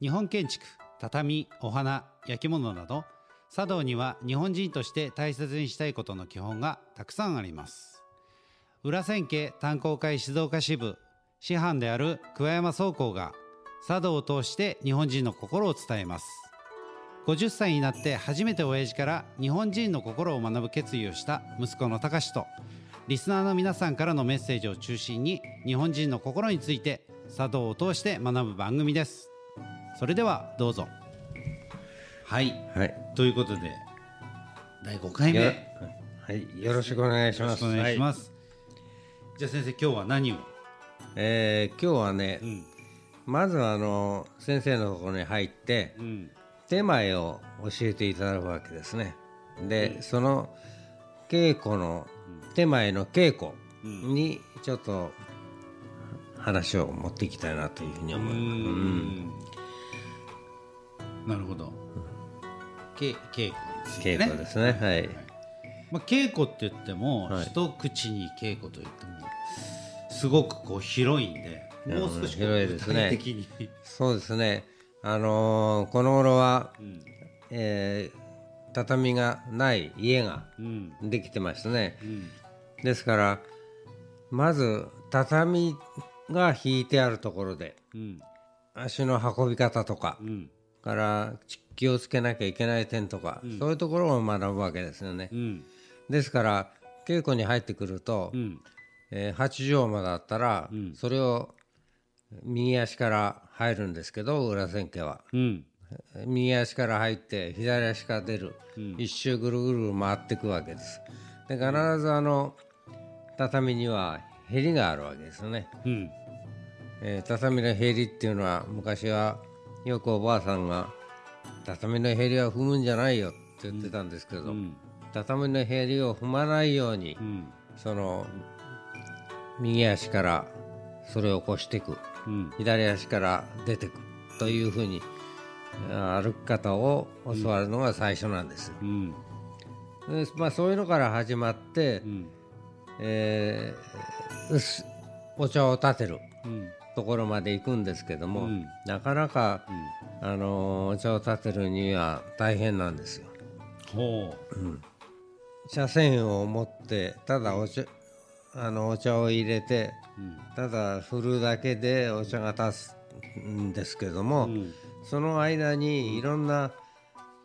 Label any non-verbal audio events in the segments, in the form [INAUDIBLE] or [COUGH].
日本建築畳お花焼き物など茶道には日本人として大切にしたいことの基本がたくさんあります。裏千家炭鉱会静岡支部師範である桑山総工が茶道を通して日本人の心を伝えます。50歳になって初めて親父から日本人の心を学ぶ決意をした息子の隆とリスナーの皆さんからのメッセージを中心に日本人の心について茶道を通して学ぶ番組です。それではどうぞはいはい。ということで第5回目はい。よろしくお願いします。お願いします、じゃあ先生今日は何を？えー今日はね、うんまずあの先生のところに入ってうん手前を教えていただくわけですね。で、その稽古の手前の稽古にちょっと話を持っていきたいなというふうに思います。なるほど。け稽古について稽ね古ですね。はい。まあ、稽古って言っても、はい。一口に稽古と言ってもすごくこう広いんでもう少しこう広いですね。具体的に、そうですね。あのーこの頃は、うん。えー畳がない家がうん。できてますね。うん。ですからまず畳が引いてあるところでうん。足の運び方とかうんから気をつけなきゃいけない点とか、そういうところを学ぶわけですよね。うん。ですから稽古に入ってくると、うん。えー8畳間だったら、それを右足から入るんですけど裏千家は。うん。右足から入って左足から出る、一周ぐるぐる回っていくわけです。で必ずあの畳にはへりがあるわけですよね。うん。えー畳のへりっていうのは昔はよくおばあさんが「畳のへりは踏むんじゃないよ」って言ってたんですけど、うん。畳のへりを踏まないように、うん。その右足からそれを起こしていくうん。左足から出てくというふうにあ歩き方を教わるのが最初なんです。うん。でまあ、そういうのから始まって、うん。えーお茶を立てる。うんところまで行くんですけども、うん。なかなか、あのーお茶を立てるには大変なんですよ。ほ茶筅を持ってただお茶あのお茶を入れてううん。ただ振るだけでお茶が立つんですけども、うん。その間にいろんな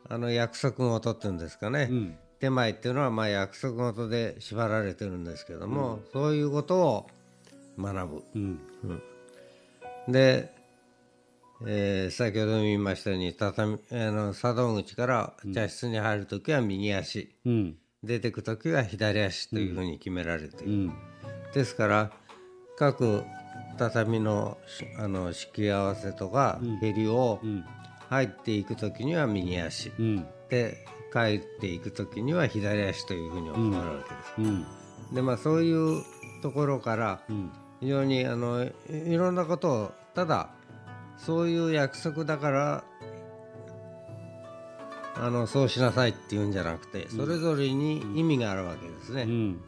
あの約束事っていうんですかね、うん手前っていうのはまあ約束事で縛られてるんですけども、そういうことを学ぶ。うんで、えー先ほども言いましたように畳あの茶道口から茶室に入るときは右足、うん。出てくときは左足というふうに決められている、うん。ですから各畳のしあの敷き合わせとかへりをうん。入っていくときには右足、うん。で帰っていくときには左足というふうに教わるわけです。うん。でまあそういうところからうん非常にあのいいろんなことをただそういう約束だからあのそうしなさいっていうんじゃなくてそれぞれに意味があるわけですね。うん。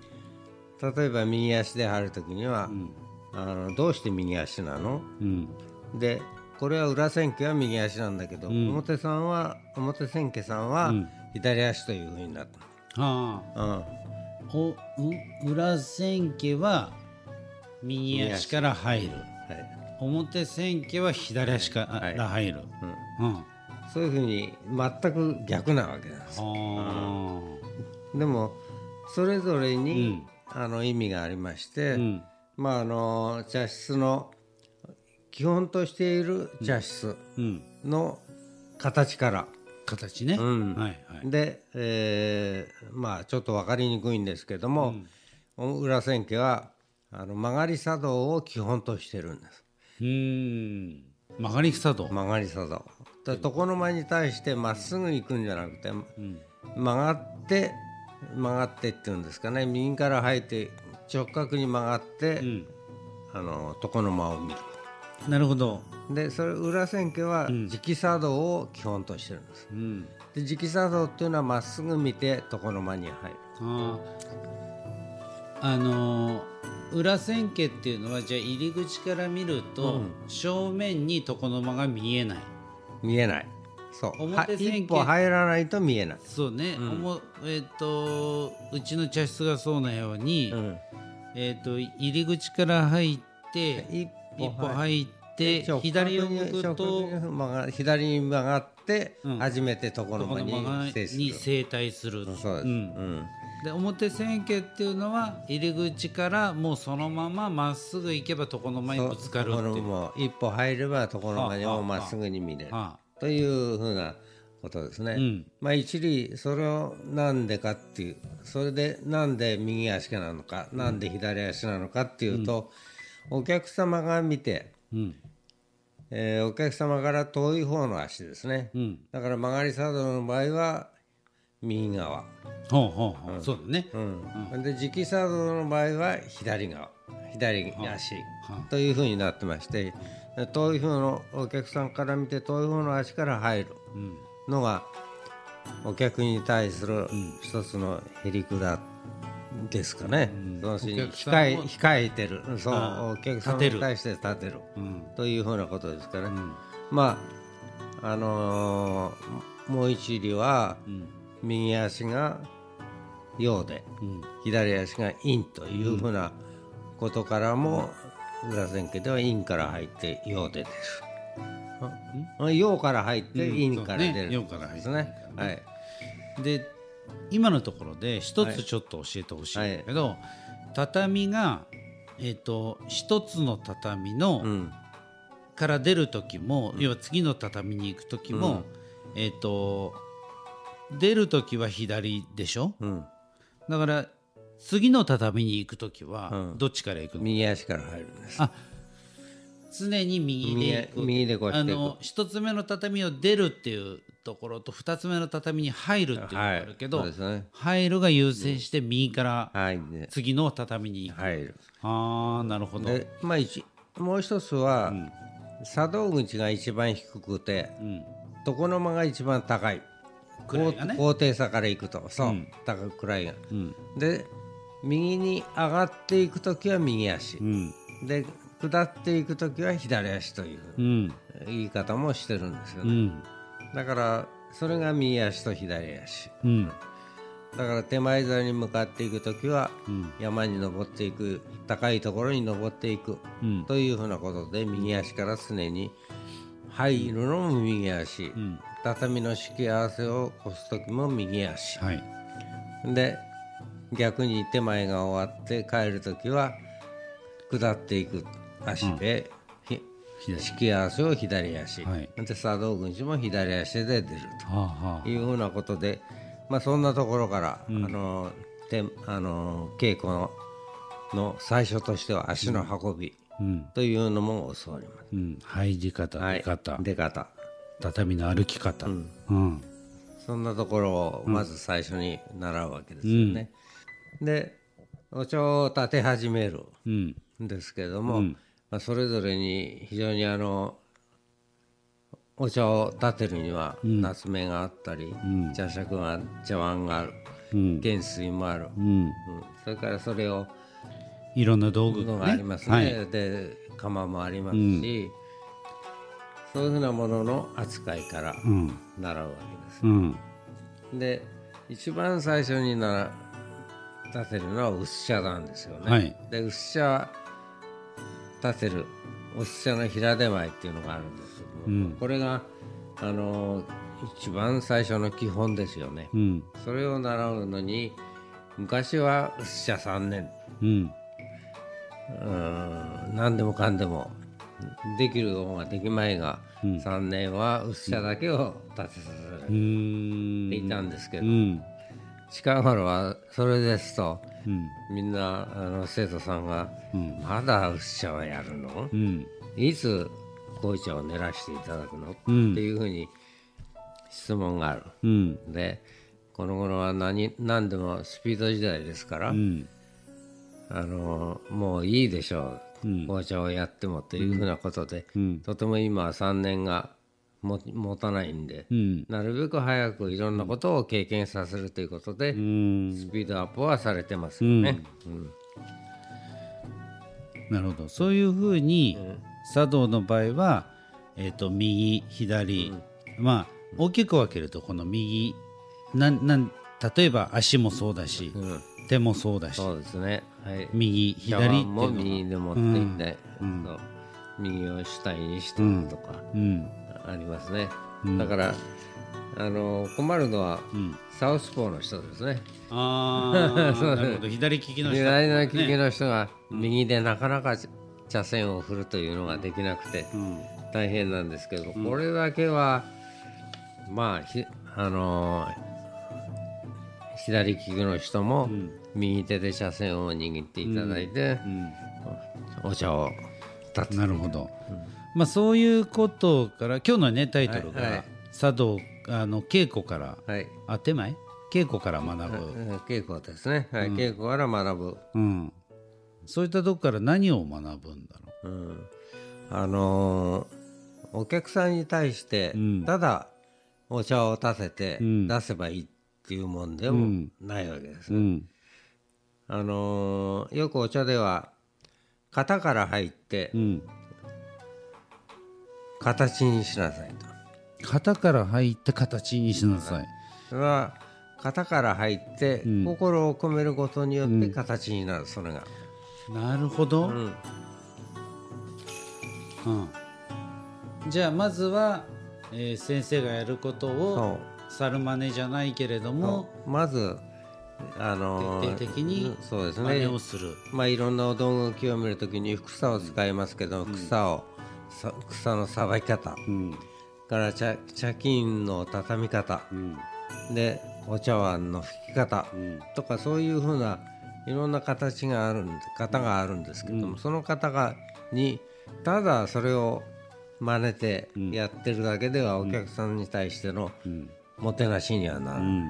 例えば右足で入る時には、ん。あのどうして右足なの？うん。でこれは裏千家は右足なんだけど、ん。表さんは表千家さんはうん。左足というふうになっあた。うん。あおう裏千家は右足から入る。はい表千家は左足から入る、うんうん。そういうふうに全く逆なわけなんです。あでもそれぞれうにん、あの意味がありまして、ーうん。まああの茶室の基本としている茶室うん。の形から、形ね、うん。はいはい。で、えーまあちょっと分かりにくいんですけども、裏千家はあの曲がり茶道を基本としてるんです。うーん。曲がり草道、曲がり茶道。で床の間に対してまっすぐ行くんじゃなくて、曲がって曲がってっていうんですかね。右から入って直角に曲がって、うん。あの床の間を見る。なるほど、でそれ裏千家は直茶道を基本としてるんです、うん、で直茶道っていうのはまっすぐ見て床の間に入る。あー。あのー裏千家っていうのはじゃあ入り口から見ると、正面に床の間が見えない。見えない。そう。は表千家一歩入らないと見えない、そうね、おもえっ、とうちの茶室がそうなように、うん、えっ、と入り口から入って一一歩入って直角に左を向く直と角に曲が左に曲がって、うん。初めて床のこ間に整体する。そうで表千家っていうのは入り口からもうそのまままっすぐ行けば床の間にぶつかるっていう。一歩入れば床の間にもまっすぐに見れる。はというふうなことですね、うん。まあ一理それをなんでかっていうそれでなんで右足なのか、なんで左足なのかっていうと、お客様が見て、うんえーお客様から遠い方の足ですね、うん。だから曲がりサドルの場合は右側、ほうほうほう、そうだね。うん。で直サドルの場合は左側。左足はというふうになってまして遠い方のお客さんから見て遠い方の足から入るうん。のがお客に対する一つのへりくだですかね、要する控え控えてる。そう。あお客様に対して立てる。うん。というふうなことですから、うん。まああのーもう一理はうん。右足が陽でうん。左足が陰というふうなことからも、裏千家では陰から入って陽で出る。あ陽から入って陰から出る、そうね。陽から入ってですね。はい。で今のところで一つちょっと教えてほしいんだけど、畳がえっ、と一つの畳の、うん。から出る時も、要は次の畳に行く時も、えっ、と出る時は左でしょ？うん。だから次の畳に行く時はうん。どっちから行くの、右足から入るんです。あ常に右で行く。右右でこうあの一つ目の畳を出るっていうところと二つ目の畳に入るっていうのがあるけど、はいね。入るが優先して右から次の畳に行く、入る。ああなるほど、で、まあ一もう一つは、作動口が一番低くて、うん、床の間が一番高い。位がね。高高低差からいくと、そう、うん。高く位が。うん。で、右に上がっていくときは右足。うん。で下っていく時は左足といううん。言い方もしてるんですよね、うんだからそれが右足と左足。うん。だから手前座に向かっていく時はうん。山に登っていく高いところに登っていくうん。というふうなことで右足から常に入るのも右足、ん。畳の敷き合わせを越す時も右足。はい。で逆に手前が終わって帰る時は下っていく足で、ひ左敷き合わせを左足、はい。で作動口も左足で出ると。いうふうなことで、まあ、そんなところから、あのてあの稽古のの最初としては足の運びというのも教わります。うん。入り方はい。出方、出方。畳の歩き方。うん。そんなところをまず最初に習うわけですよね。でお茶を立て始めるうん。んですけれども、まあ、それぞれに非常にあのお茶を立てるには夏目があったり、茶杓が茶碗があるうん。元水もある、うん。うん。それからそれをいろんな道具のがありますね、はい。で釜もありますし、そういうふうなものの扱いからうん。習うわけです。うん。で一番最初にな立てるのは薄茶なんですよね。はい。で薄茶立てる薄茶の平手前っていうのがあるんですけども、これがあの一番最初の基本ですよね。うん。それを習うのに昔は薄茶3年うん。うん。何でもかんでもできる方ができまいが、3年は薄茶だけを立てさせていたんですけど、うん。近頃はそれですとうん。みんなあの生徒さんが「まだ薄茶はやるの？うん。いつ紅茶を練らしていただくの?」うん。っていうふうに質問がある。うん。でこの頃は何何でもスピード時代ですから、うん。あのもういいでしょう、うん。紅茶をやってもというふうなことで、うん。とても今は3年がも持たないんで、うん。なるべく早くいろんなことを経験させるということで、うん。スピードアップはされてますよね。うん。なるほど。そういうふうに茶道の場合は、えー、と右左、まあ大きく分けるとこの右なんなん例えば足もそうだし、うん、手もそうだしそうですね。はい。右茶左っても右で持っていって、うん。右を主体にしてとか。うんありますね、うん。だからあの困るのはうん。サウスポーの人ですね。ああ [LAUGHS] なるほど。左利きの人左の利きねの人が右でなかなか茶筅を振るというのができなくてうん。大変なんですけど、これだけはまあひあの左利きの人もん。右手で茶筅を握っていただいて、お茶を立つ。なるほど、まあそういうことから今日のねタイトルが、はいはい。茶道あの稽古からはい、あ手前？稽古から学ぶ、うん稽古ですね、はい稽古から学ぶ、うん、そういったとこから何を学ぶんだろう？ん。あのーお客さんに対してうん。ただお茶を立ててうん。出せばいいっていうもんでもうん。ないわけですう、うね、ん。あのーよくお茶では型から入ってうん、形にしなさいと。型から入って形にしなさい、それは型から入ってうん。心を込めることによって形になるそれが、なるほど、うん。うん。じゃあまずは、えー先生がやることを猿真似じゃないけれどもまずあのー徹底的にそうです真似ねをする、まあいろんなお道具を清めるときに草を使いますけど、草を。さ草のさばき方。うん。から茶茶巾の畳み方。うん。でお茶碗の拭き方。うん。とかそういうふうないろんな形があるんで型があるんですけども、その型がにただそれを真似てやってるだけではお客さんに対してのうん。もてなしにはなるうん。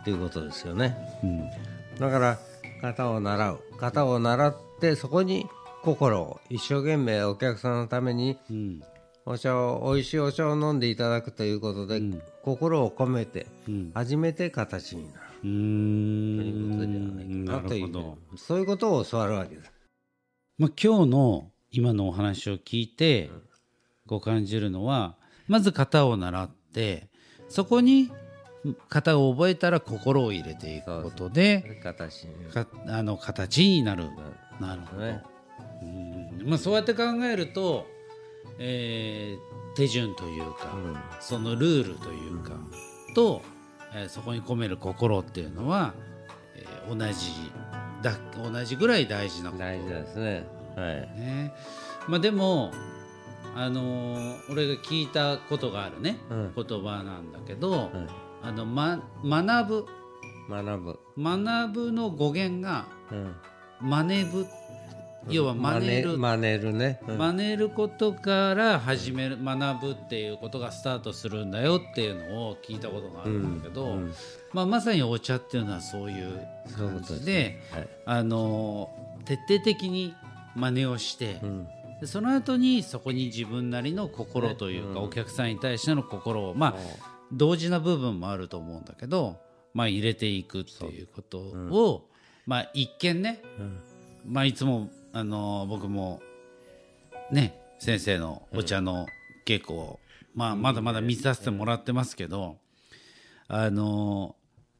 っていうことですよね。うん。だから型を習う。型を習ってそこに心を一生懸命お客さんのためにうん。お茶を美味しいお茶を飲んでいただくということで、心を込めてうん。初めて形になる。ということではないかなというそういうことを教わるわけです。まあ、今日の今のお話を聞いてご感じるのはまず型を習ってそこに型を覚えたら心を入れていくことで形あの形になる。なるほど、ねうんまあ、そうやって考えると、えー手順というか、うん。そのルールというか、と、えーそこに込める心っていうのは、えー同じだ同じぐらい大事なこと。大事ですね。はい。ね。まあでもあのー俺が聞いたことがあるね、うん。言葉なんだけど、はいあのま学ぶ。学ぶ。学ぶの語源がうん。真似ぶ要は真似る。真似るね。うん。真似ることから始める学ぶっていうことがスタートするんだよっていうのを聞いたことがあるんだけど、うん。まあ、まさにお茶っていうのはそういう感じでね。はい。あの徹底的に真似をして、うん。でその後にそこに自分なりの心というか、お客さんに対しての心をまあ同時な部分もあると思うんだけど、まあ、入れていくっていうことを、まあ一見ね、うん。まあ、いつも、あの僕もね先生のお茶の稽古を、まあ、まだまだ見させてもらってますけど、あの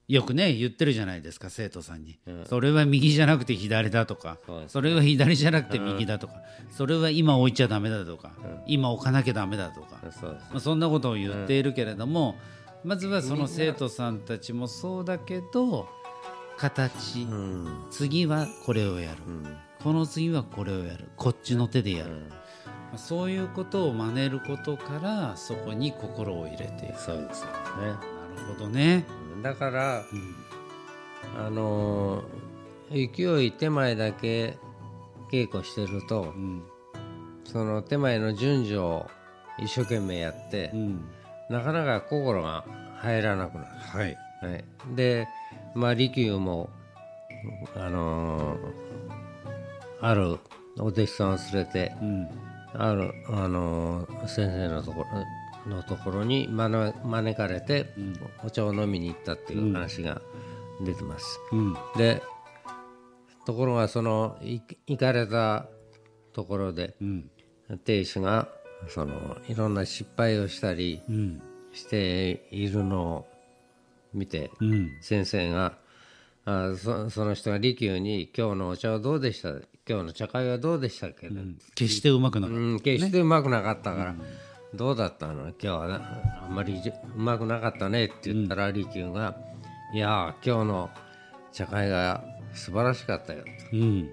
よくね言ってるじゃないですか生徒さんに、それは右じゃなくて左だとかそれは左じゃなくて右だとか、それは今置いちゃダメだとか、今置かなきゃダメだとか、そ。まあ、そんなことを言っているけれども、まずはその生徒さんたちもそうだけど形、うん。次はこれをやる、うん。この次はこれをやる。こっちの手でやる、まあそういうことを真似ることからそこに心を入れていく。そうですよね。なるほどね、だから、うん。あのー勢い手前だけ稽古してるとう、ん。その手前の順序を一生懸命やってう、ん。なかなか心が入らなくなる。はい。はい、で、まあ、利休も、あのーあるお弟子さんを連れて、うん。ある、あのー先生のところのところに招招かれて、お茶を飲みに行ったっていう話が出てます。うん。でところがそのい行かれたところでうん。亭主がそのいろんな失敗をしたりうん。しているのを見て、うん。先生があそその人が利休に「今日のお茶はどうでした？今日の茶会はどうでしたっけ?」決してうまくなかっうん、決してうまくなかったから、どうだったの？今日はなあんまりじうまくなかったねって言ったら、利休が「いやー今日の茶会が素晴らしかったよ」たうん。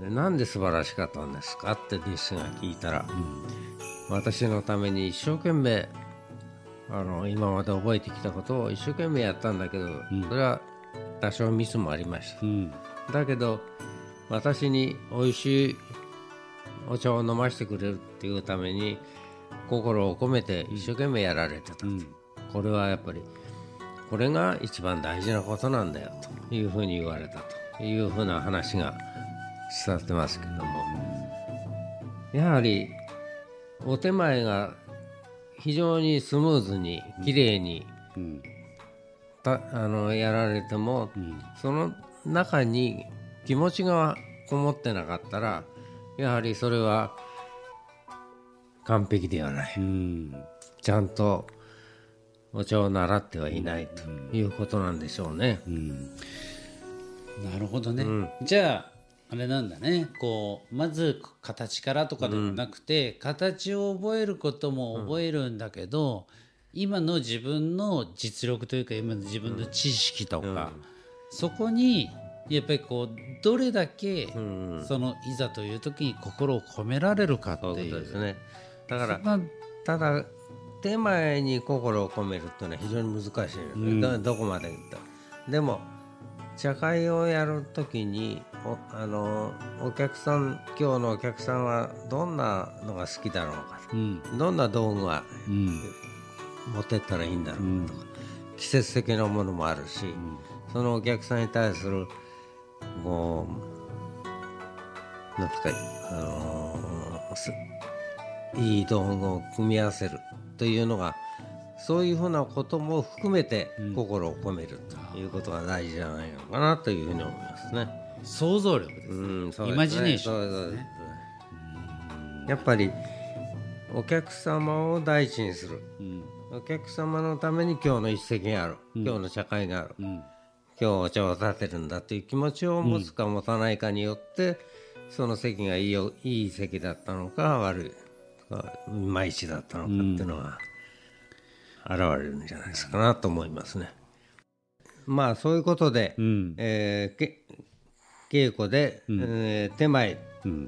でなんで素晴らしかったんですかって弟子が聞いたら、私のために一生懸命あの今まで覚えてきたことを一生懸命やったんだけど、それは多少ミスもありました。うん。だけど私に美味しいお茶を飲ませてくれるっていうために心を込めて一生懸命やられてた。と、これはやっぱりこれが一番大事なことなんだよというふうに言われたというふうな話が伝わってますけども。やはりお手前が非常にスムーズにきれいにうん。たあのやられても、その中に気持ちがこもってなかったらやはりそれは完璧ではない。うん。ちゃんとお茶を習ってはいないということなんでしょうね。なるほどね、じゃああれなんだね。こうまず形からとかでもなくて、形を覚えることも覚えるんだけど、今の自分の実力というか今の自分の知識とか、そこにやっぱりこうどれだけ、そのいざという時に心を込められるかっていいううことですね。だからまあただ手前に心を込めるっていうのは非常に難しいのね、どどこまでいった。でも茶会をやるときにおあのお客さん今日のお客さんはどんなのが好きだろうかうん。どんな道具がうん。持ってったらいいんだろうか。とか、季節的なものもあるし、そのお客さんに対するこうなんですかあのーすいい道具を組み合わせるというのがそういうふうなことも含めて心を込めるということが大事じゃないのかなというふうに思いますね。想像力です、うんそうね。イマジネーションですやっぱりお客様を第一にする。うん。お客様のために今日の一席がある、今日の茶会がある、うん今日お茶を立てるんだという気持ちを持つか持たないかによって、その席がいいよいい席だったのか悪いかいまいちだったのかっていうのは現れるんじゃないですかなと思いますね。まあそういうことで、うん。えーけ稽古で、えー手前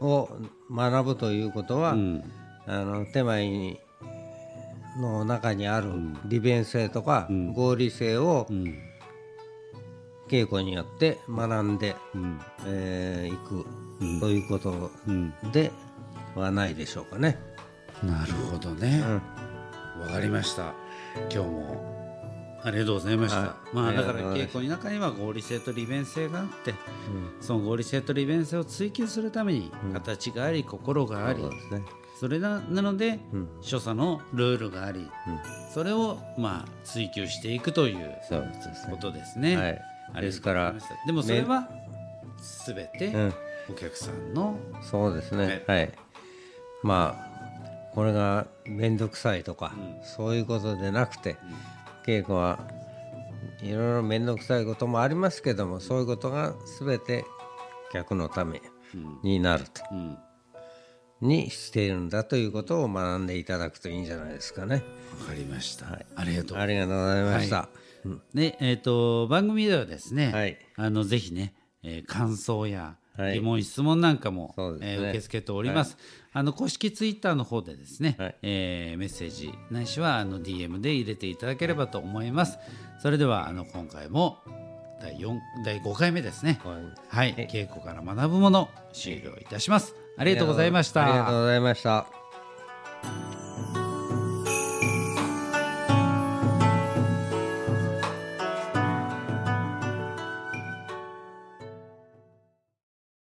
を学ぶということは、うん。あの手前にの中にある利便性とか合理性をうん稽古によって学んでい、うん。えーいくということうん。ではないでしょうかね。なるほどね。うん。わかりました。今日もありがとうございました、はい。まあだから稽古の中には合理性と利便性があって、その合理性と利便性を追求するために形があり心があり、それななので、うん。所作のルールがあり、それをまあ追求していくというそうですね。ことですね。はいありがとうございまですからでもそれはすべてうん。お客さんの、そうですね。はい。まあこれが面倒くさいとか、そういうことでなくて、稽古はいろいろ面倒くさいこともありますけども、そういうことがすべて客のためになると。うん。にしているんだということを学んでいただくといいんじゃないですかね。わかりました、ありがとう。ありがとうございました。うんで、えー、と番組ではですね、はい。あのぜひね、えー感想やはい。疑問、質問なんかも、ね。えー受け付けております、あの公式ツイッターの方でですね、はい。えーメッセージないしはあの DM で入れていただければと思います。それではあの今回も第4第5回目ですね。はい。はい、稽古から学ぶもの終了いたします。ありがとうございました。ありがとうございました。